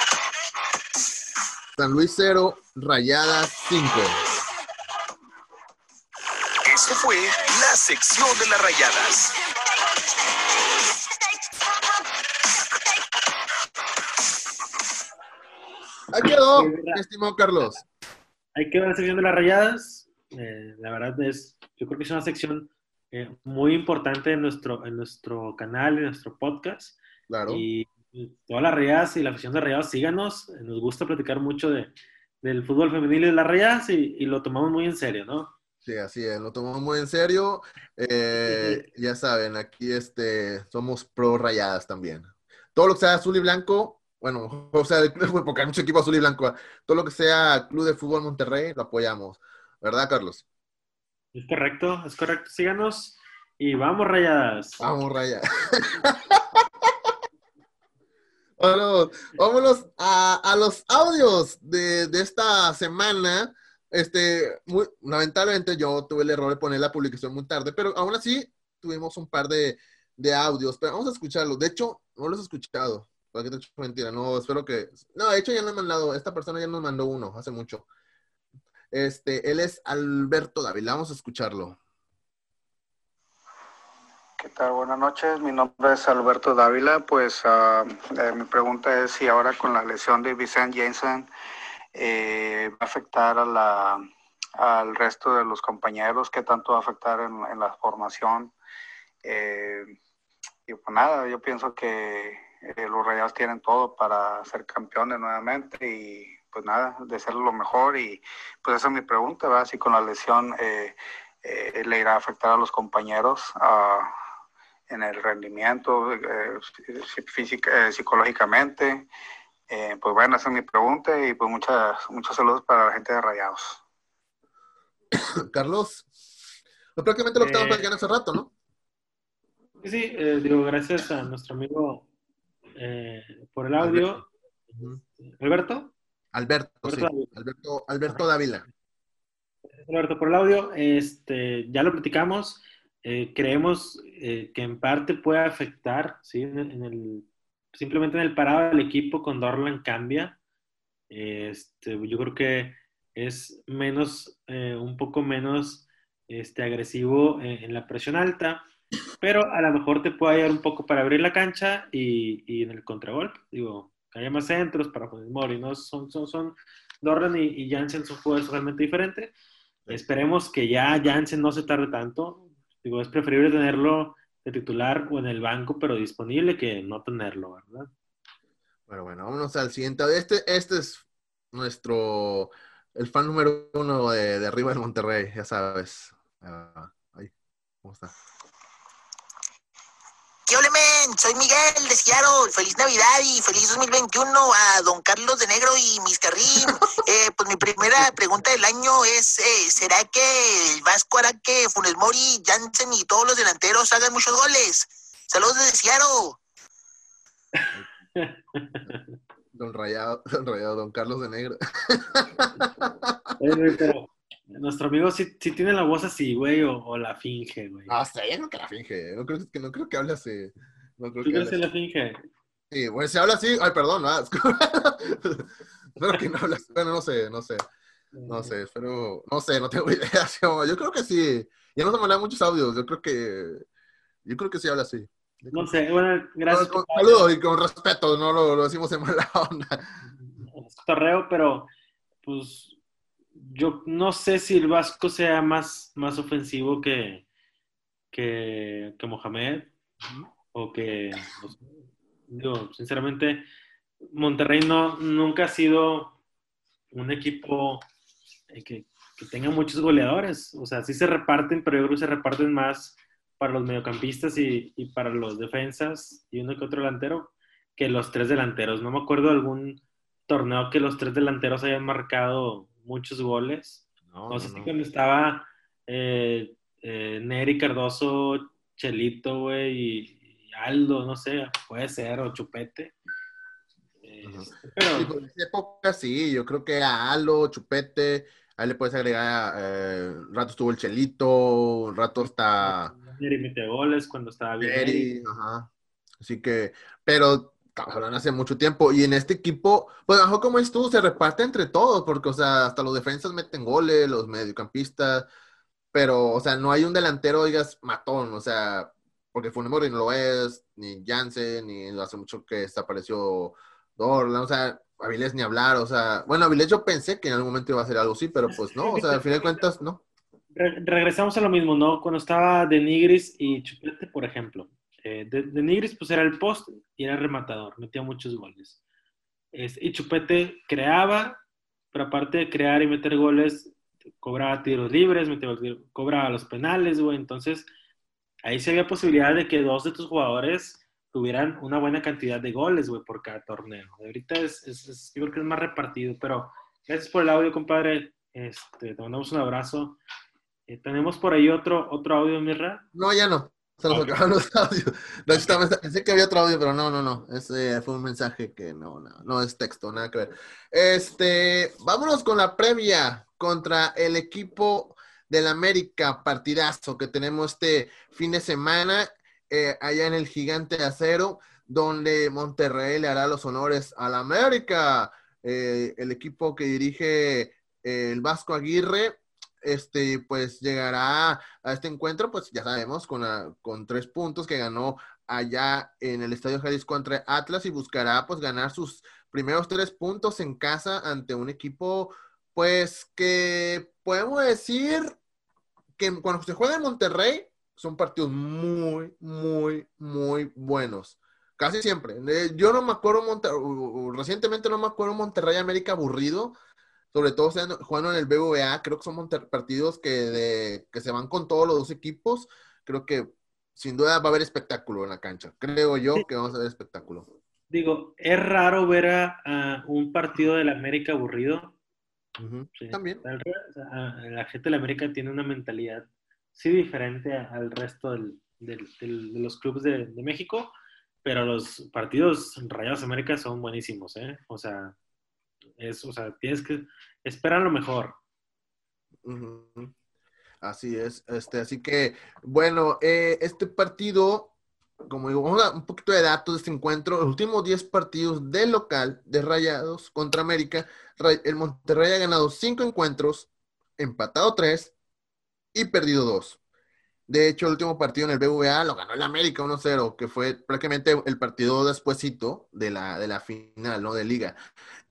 San Luis 0, Rayadas 5. Esto fue la sección de las rayadas. Ahí quedó, estimado Carlos. Ahí quedó la sección de las rayadas. Eh, la verdad es, yo creo que es una sección eh, muy importante en nuestro, en nuestro canal, en nuestro podcast. Claro. Y todas las rayadas y la afición de rayadas, síganos. Nos gusta platicar mucho de, del fútbol femenil y de las rayadas y, y, lo tomamos muy en serio, ¿no? Sí, así es, lo tomamos muy en serio. Eh, [LAUGHS] ya saben, aquí este, somos pro rayadas también. Todo lo que sea azul y blanco, bueno, o sea, porque hay mucho equipo azul y blanco, todo lo que sea Club de Fútbol Monterrey, lo apoyamos. ¿Verdad, Carlos? Es correcto, es correcto. Síganos y vamos rayadas. Vamos rayadas. [LAUGHS] Vámonos, a, los audios de, de, esta semana. Este, muy, lamentablemente yo tuve el error de poner la publicación muy tarde, pero aún así tuvimos un par de, de audios. Pero vamos a escucharlos. De hecho, no los he escuchado. ¿Para qué te he hecho mentira? No, espero que. No, de hecho ya nos he mandado. Esta persona ya nos mandó uno hace mucho. Este, él es Alberto Dávila. Vamos a escucharlo. ¿Qué tal? Buenas noches. Mi nombre es Alberto Dávila. Pues uh, eh, mi pregunta es si ahora con la lesión de Vicente Jensen eh, va a afectar a la, al resto de los compañeros, qué tanto va a afectar en, la formación. Eh, y pues nada, yo pienso que eh, los Rayados tienen todo para ser campeones nuevamente y pues nada, de ser lo mejor. Y pues esa es mi pregunta, ¿verdad? Si con la lesión le irá a afectar a los compañeros. Uh, en el rendimiento eh, física, eh, psicológicamente. Eh, pues bueno, esa es mi pregunta y pues muchas, muchos saludos para la gente de Rayados. [COUGHS] Carlos, pues prácticamente lo que estamos platicando hace rato, ¿no? Sí, sí, digo, gracias a nuestro amigo por el audio. Alberto. Alberto, Alberto, sí. Alberto, Alberto Dávila. Alberto, por el audio, este, ya lo platicamos. Eh, creemos eh, que en parte puede afectar, ¿sí? En, el, simplemente en el parado del equipo cuando Dorlan cambia. Este, yo creo que es menos, eh, un poco menos este, agresivo en, la presión alta, pero a lo mejor te puede ayudar un poco para abrir la cancha y, y en el contragolpe. Digo, que haya más centros para poner Mori, ¿no? Son, son, son Dorlan y, y Jansen son jugadores totalmente diferentes. Esperemos que ya Jansen no se tarde tanto. Digo, es preferible tenerlo de titular o en el banco, pero disponible que no tenerlo, ¿verdad? Bueno, bueno, vámonos al siguiente. Este, este es nuestro, el fan número uno de, arriba de Monterrey, ya sabes. Uh, ahí, ¿cómo está? Soy Miguel de Seattle. Feliz Navidad y feliz 2021 a don Carlos de Negro y Mis Carrín. [LAUGHS] eh, pues mi primera pregunta del año es, eh, ¿será que el Vasco hará que Funes Mori, Jansen y todos los delanteros hagan muchos goles? Saludos desde Seattle. [LAUGHS] Don Rayado, don Rayado, don Carlos de Negro. pero nuestro amigo sí, sí, tiene la voz así, güey, o, o, la finge, güey. Ah, hasta ella no que la finge. No creo que, no creo que hable así. No creo ¿Tú que crees la finge? Sí, bueno, si habla así, ay, perdón, ¿no? [LAUGHS] Espero que no habla. Bueno, no sé, no sé, no sé, espero, no sé, no tengo [LAUGHS] idea. Yo creo que sí. Ya nos mandan muchos audios, yo creo que, yo creo que sí habla así. No sé, bueno, gracias Con, por saludo y con respeto, no lo, lo decimos en mala onda. el torreo, pero pues yo no sé si el Vasco sea más, más ofensivo que, que, que Mohamed o que, pues, digo, sinceramente, Monterrey no, nunca ha sido un equipo eh, que, que tenga muchos goleadores. O sea, sí se reparten, pero yo creo que se reparten más para los mediocampistas y, y para los defensas y uno que otro delantero que los tres delanteros. No me acuerdo de algún torneo que los tres delanteros hayan marcado muchos goles. No, No sé no, si no. cuando estaba eh, eh, Neri Cardoso, Chelito, güey, y Aldo, no sé, puede ser, o Chupete. Eh, pero, Sí, esa época sí, yo creo que a Alo, Chupete, ahí le puedes agregar, eh, un rato estuvo el Chelito, un rato está Neri mete goles cuando estaba bien. Eri, ajá. Así que, pero hablando hace mucho tiempo, y en este equipo, pues bajo como es tú, se reparte entre todos, porque, o sea, hasta los defensas meten goles, los mediocampistas, pero, o sea, no hay un delantero, digas, matón, o sea, porque Funemori no lo es, ni Jansen, ni hace mucho que desapareció Dorlan, o sea, Avilés ni hablar, o sea, bueno, Avilés yo pensé que en algún momento iba a hacer algo así, pero pues no, o sea, al final de cuentas, no. Re- regresamos a lo mismo, ¿no? Cuando estaba De Nigris y Chupete, por ejemplo. Eh, de, de Nigris, pues era el post y era rematador, metía muchos goles. Es- y Chupete creaba, pero aparte de crear y meter goles, cobraba tiros libres, metía cobraba los penales, güey. Entonces, ahí sí había posibilidad de que dos de tus jugadores tuvieran una buena cantidad de goles, güey, por cada torneo. Ahorita es, es- es- yo creo que es más repartido, pero gracias por el audio, compadre. Este, te mandamos un abrazo. Eh, tenemos por ahí otro, otro audio, Mirra. No, ya no. Se nos acabaron los audios. De hecho, estaba- pensé que había otro audio, pero no, no, no. Ese fue un mensaje que no, no, no es texto, nada que ver. Este, vámonos con la previa contra el equipo del América, partidazo que tenemos este fin de semana eh, allá en el Gigante de Acero, donde Monterrey le hará los honores al América. Eh, el equipo que dirige eh, el Vasco Aguirre, este, pues llegará a este encuentro, pues ya sabemos, con, con tres puntos que ganó allá en el Estadio Jalisco contra Atlas y buscará pues ganar sus primeros tres puntos en casa ante un equipo pues que podemos decir que cuando se juega en Monterrey son partidos muy, muy, muy buenos. Casi siempre. Eh, Yo no me acuerdo, Monte- o- o recientemente no me acuerdo Monterrey América aburrido sobre todo jugando en el BBVA, creo que son monter- partidos que, de- que se van con todos los dos equipos. Creo que sin duda va a haber espectáculo en la cancha. Creo yo que vamos a ver espectáculo. Digo, es raro ver a, a un partido del América aburrido. Sí. También. Al re- a- La gente del América tiene una mentalidad sí diferente al resto del- del- del- de los clubes de, de México, pero los partidos Rayados América son buenísimos, ¿eh? O sea, es, o sea, tienes que esperar lo mejor. Así es, este, así que, bueno, eh, este partido, como digo, un poquito de datos de este encuentro. Los últimos 10 partidos del local de Rayados contra América, el Monterrey ha ganado 5 encuentros, empatado 3 y perdido 2. De hecho, el último partido en el BVA lo ganó el América 1-0, que fue prácticamente el partido despuesito de la, de la final, ¿no? De liga.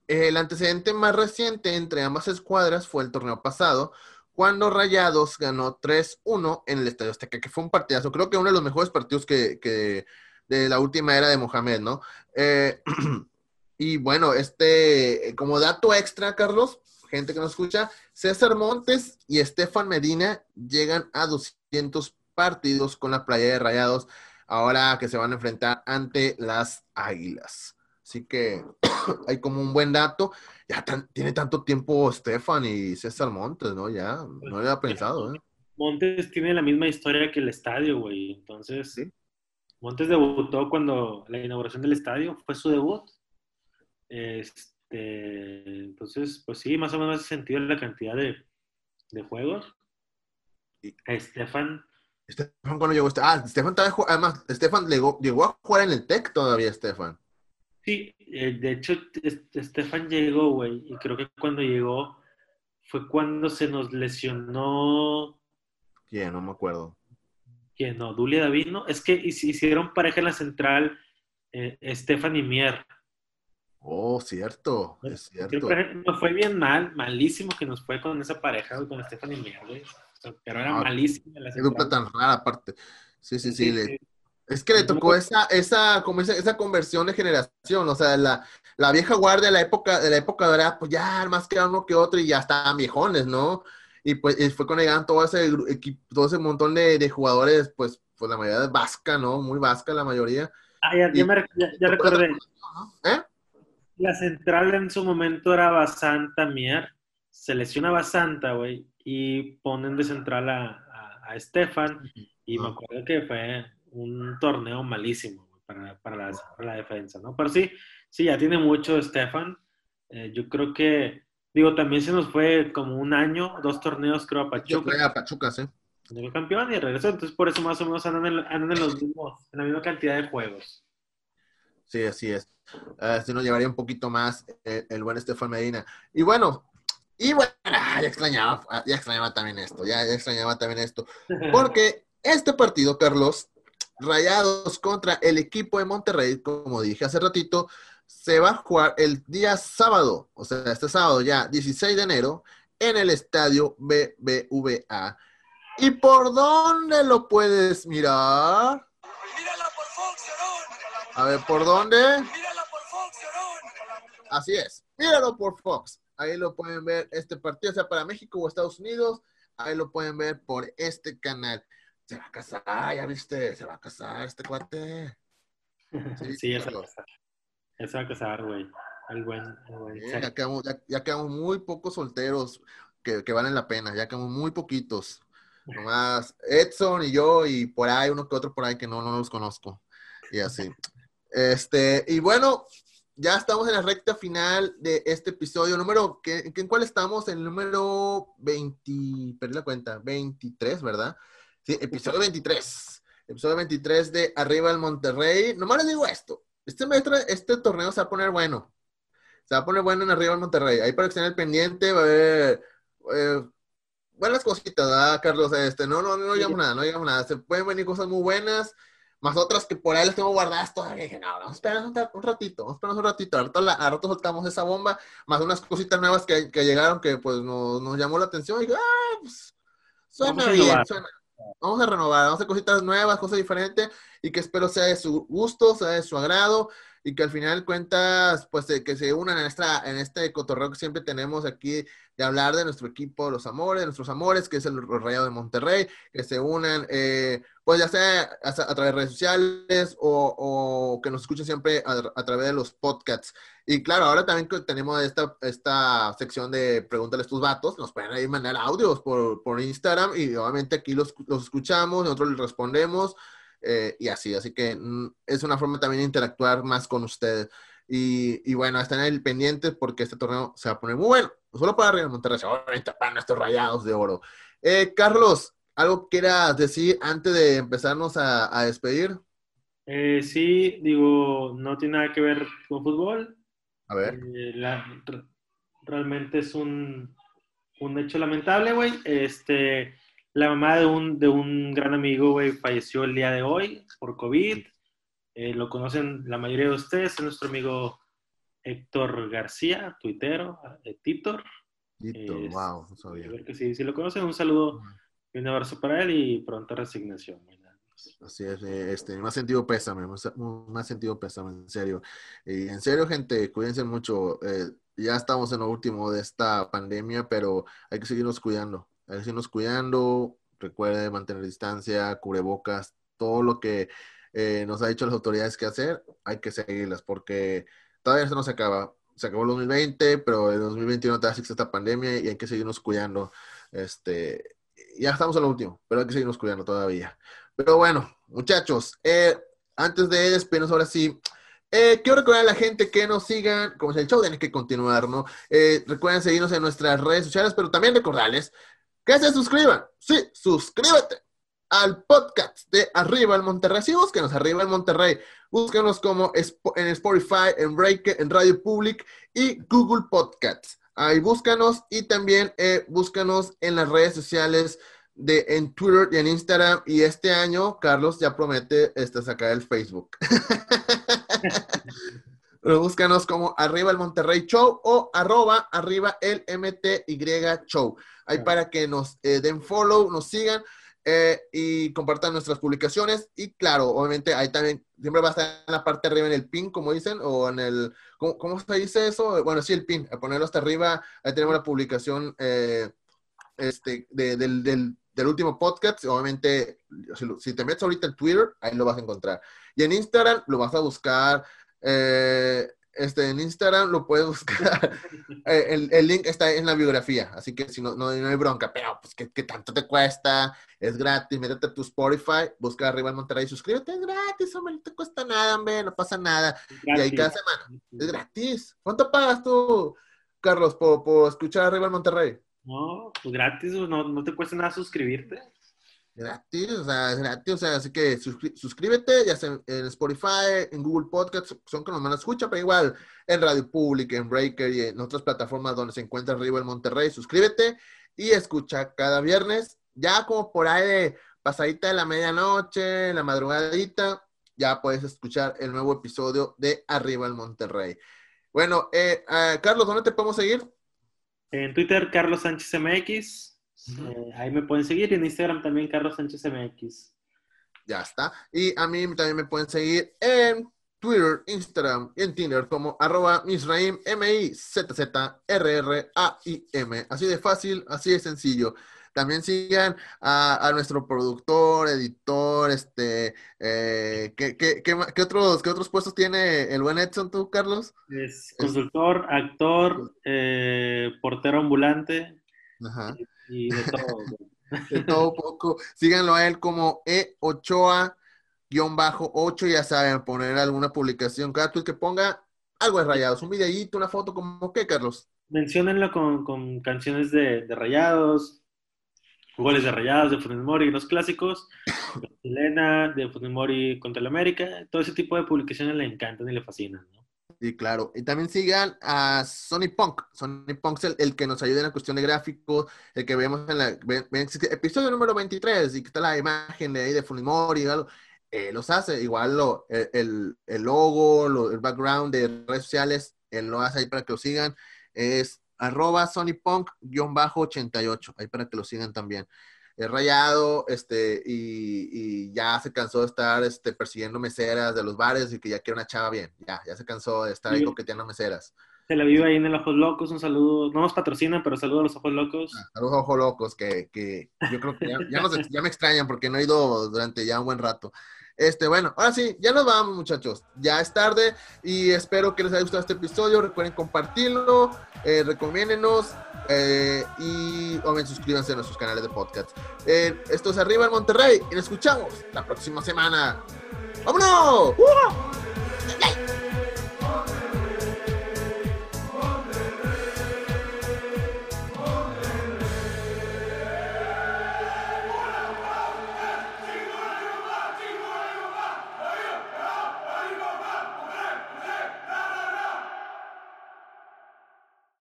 El antecedente más reciente entre ambas escuadras fue el torneo pasado, cuando Rayados ganó 3-1 en el Estadio Azteca, que fue un partidazo. Creo que uno de los mejores partidos que, de la última era de Mohamed, ¿no? Eh, [CLEARS THROAT] y bueno, este, como dato extra, Carlos, gente que nos escucha, César Montes y Estefan Medina llegan a 200 partidos con la playa de Rayados, ahora que se van a enfrentar ante las Águilas. Así que [COUGHS] hay como un buen dato. Ya tan- tiene tanto tiempo Estefan y César Montes, ¿no? Ya, no había pensado, ¿eh? Montes tiene la misma historia que el estadio, güey. Entonces, Sí. Montes debutó cuando la inauguración del estadio fue su debut. Este, entonces, pues sí, más o menos hace sentido la cantidad de, de juegos. Y- Estefan, Estefan cuando llegó, ah, Estefan también, además, Estefan llegó, llegó a jugar en el TEC todavía, Estefan. Sí, eh, de hecho, Estefan llegó, güey, y creo que cuando llegó fue cuando se nos lesionó. ¿Quién? No me acuerdo. ¿Quién? No, Dulia David, ¿no? Es que hicieron pareja en la central eh, Estefan y Mier. Oh, cierto, es cierto. nos fue bien mal, malísimo que nos fue con esa pareja, con Estefan y Mier, güey. Pero era ah, malísimo. Qué dupla tan rara, aparte. Sí, sí, sí. Es que le tocó esa, esa, como esa, esa, conversión de generación, o sea, la, la vieja guardia de la época, de la época dorada, pues ya más que uno que otro y ya estaban viejones, ¿no? Y pues fue cuando llegaban todo ese equipo, todo ese montón de, de, jugadores, pues, pues la mayoría de vasca, ¿no? Muy vasca la mayoría. Ah, ya, ya, me, ya, recordé. ¿Eh? La central en su momento era Basanta Mier, se lesiona Basanta, güey, y ponen de central a, a, a Estefan, y me acuerdo que fue un torneo malísimo para, para, la, defensa, ¿no? Pero sí, sí, ya tiene mucho Stefan. Eh, yo creo que, digo, también se nos fue como un año, dos torneos, creo, a Pachuca. a Pachuca, sí. El campeón y regresó, entonces por eso más o menos andan en, andan en los mismos, en la misma cantidad de juegos. Sí, así es. Así nos llevaría un poquito más eh, el, buen Estefan Medina. Y bueno, y bueno, ya extrañaba, ya extrañaba también esto, ya, ya extrañaba también esto. [LAUGHS] Porque este partido, Carlos, Rayados contra el equipo de Monterrey, como dije hace ratito, se va a jugar el día sábado, o sea, este sábado ya, 16 de enero, en el estadio BBVA. ¿Y por dónde lo puedes mirar? Mírala por Fox, A ver, ¿por dónde? Mírala por Fox, Así es, míralo por Fox. Ahí lo pueden ver este partido, sea para México o Estados Unidos. Ahí lo pueden ver por este canal se va a casar, ya viste, se va a casar este cuate. Sí, sí se va a casar. se va a casar, güey. El buen, ya, quedamos, ya, quedamos, muy pocos solteros que, que, valen la pena, ya quedamos muy poquitos. Nomás Edson y yo y por ahí uno que otro por ahí que no, no los conozco. Y así. Este, y bueno, ya estamos en la recta final de este episodio. Número, ¿qué, ¿en cuál estamos? El número 20, perdí la cuenta, 23, ¿verdad? Sí, episodio 23. Episodio 23 de Arriba el Monterrey. Nomás les digo esto. Este este torneo se va a poner bueno. Se va a poner bueno en Arriba el Monterrey. Ahí para que estén al pendiente va a haber eh, buenas cositas, ¿verdad, Carlos? Este, no, no, no digamos nada, no digamos nada. Se pueden venir cosas muy buenas, más otras que por ahí las tengo guardadas todavía. Dije, no, vamos a esperar un, ratito, vamos a esperar un ratito. A rato, soltamos esa bomba, más unas cositas nuevas que, que llegaron que pues nos, nos llamó la atención. Y dije, ah, pues suena bien, suena Vamos a renovar, vamos a hacer cositas nuevas, cosas diferentes y que espero sea de su gusto, sea de su agrado y que al final cuentas, pues que se unan en, esta, en este cotorreo que siempre tenemos aquí de hablar de nuestro equipo, los amores, de nuestros amores, que es el Rayado de Monterrey, que se unan, eh, pues ya sea a, través de redes sociales o, que nos escuchen siempre a, través de los podcasts. Y claro, ahora también tenemos esta, esta sección de Pregúntales tus vatos, nos pueden ahí mandar audios por, por Instagram y obviamente aquí los, los escuchamos, nosotros les respondemos. Eh, y así. Así que mm, es una forma también de interactuar más con ustedes. Y, y bueno, están ahí pendientes porque este torneo se va a poner muy bueno. solo para Real Monterrey, ahorita para nuestros rayados de oro. Eh, Carlos, ¿algo quieras decir antes de empezarnos a, a despedir? Eh, sí, digo, no tiene nada que ver con fútbol. A ver. realmente es un, un hecho lamentable, güey. Este, la mamá de un, de un gran amigo, güey, falleció el día de hoy por COVID. Eh, lo conocen la mayoría de ustedes, es nuestro amigo Héctor García, tuitero, eh, Titor. Titor, wow, no sabía. A ver que sí, si lo conocen, un saludo y un abrazo para él y pronta resignación. Así es, eh, este, más sentido pésame, más, sentido pésame, en serio. Y en serio, gente, cuídense mucho. ya estamos en lo último de esta pandemia, pero hay que seguirnos cuidando hay que seguirnos cuidando, recuerde mantener distancia, cubrebocas, todo lo que eh, nos ha dicho las autoridades que hacer, hay que seguirlas porque todavía esto no se acaba. Se acabó el 2020, pero el 2021 todavía existe esta pandemia y hay que seguirnos cuidando. Este, ya estamos en lo último, pero hay que seguirnos cuidando todavía. Pero bueno, muchachos, eh, antes de despedirnos ahora sí, eh, quiero recordar a la gente que nos sigan, como es el show, tienen que continuar, ¿no? recuerden seguirnos en nuestras redes sociales, pero también recordarles que se suscriban. Sí, suscríbete. Al podcast de Arriba el Monterrey. Sí, búsquenos Arriba el Monterrey. Búsquenos como en Spotify, en Break, en Radio Public y Google Podcasts. Ahí búscanos y también eh, búscanos en las redes sociales de en Twitter y en Instagram. Y este año, Carlos ya promete este, sacar el Facebook. [LAUGHS] búscanos como arriba el Monterrey Show o arroba arriba el MTY Show. Ahí para que nos eh, den follow, nos sigan. Eh, y compartan nuestras publicaciones. Y claro, obviamente ahí también siempre va a estar en la parte arriba en el pin, como dicen, o en el, ¿cómo, se dice eso? Bueno, sí, el pin, a ponerlo hasta arriba, ahí tenemos la publicación eh, este, del, del, último podcast. Obviamente, si, si, te metes ahorita en Twitter, ahí lo vas a encontrar. Y en Instagram lo vas a buscar. Eh, este, en Instagram lo puedes buscar. [LAUGHS] Eh, el, el, link está en la biografía, así que si no, no, hay bronca, pero pues ¿qué, tanto te cuesta, es gratis, métete a tu Spotify, busca arriba en Monterrey, suscríbete, es gratis, hombre, no te cuesta nada, hombre, no pasa nada. Y ahí cada semana, es gratis. ¿Cuánto pagas tú, Carlos, por, por escuchar arriba en Monterrey? No, pues gratis, no, no te cuesta nada suscribirte gratis, o sea, es gratis, o sea, así que suscríbete, ya sea en, Spotify, en Google Podcasts, son que nos van a escuchar, pero igual en Radio Pública, en Breaker y en otras plataformas donde se encuentra arriba el Monterrey, suscríbete y escucha cada viernes, ya como por ahí pasadita de la medianoche, la madrugadita, ya puedes escuchar el nuevo episodio de Arriba el Monterrey. Bueno, eh, eh, Carlos, ¿dónde te podemos seguir? En Twitter, Carlos Sánchez MX. Eh, ahí me pueden seguir en Instagram también Carlos Sánchez MX. Ya está. Y a mí también me pueden seguir en Twitter, Instagram y en Tinder como arroba misraim, M-I-Z-Z-R-R-A-I-M. Así de fácil, así de sencillo. También sigan a, nuestro productor, editor, este, eh, ¿qué, qué, qué, otros, ¿qué otros puestos tiene el buen Edson tú, Carlos? Es consultor, actor, eh, portero ambulante. Ajá y de todo. de todo [LAUGHS] poco. Síganlo a él como E Ochoa bajo 8, ya saben, poner alguna publicación cada tweet que ponga algo de rayados, un videíto, una foto, como qué, Carlos. Menciónenlo con, con canciones de, de, rayados, goles de rayados, de Funimori, los clásicos, de Chilena, de Funimori contra el América, todo ese tipo de publicaciones le encantan y le fascinan, ¿no? Sí, claro. Y también sigan a Sony Punk. Sony Punk es el, que nos ayuda en la cuestión de gráficos, el que vemos en la episodio número 23 y que está la imagen de ahí de Funimori y. Eh, los hace, igual lo, el, el, logo, el background de redes sociales, él lo hace ahí para que lo sigan. Es arroba sonypunk-88, ahí para que lo sigan también es rayado, este, y, ya se cansó de estar este, persiguiendo meseras de los bares y que ya quiere una chava bien. Ya, ya se cansó de estar ahí coqueteando meseras. Se la vive ahí en el Ojos Locos, un saludo, no nos patrocinan, pero saludo a los Ojos Locos. Ah, a los Ojos Locos, que, que yo creo que ya, ya, me extrañan porque no he ido durante ya un buen rato. Este, bueno, ahora sí, ya nos vamos, muchachos. Ya es tarde y espero que les haya gustado este episodio. Recuerden compartirlo, eh, recomiéndenos eh, y obviamente suscríbanse a nuestros canales de podcast. Eh, esto es Arriba en Monterrey y nos escuchamos la próxima semana. ¡Vámonos!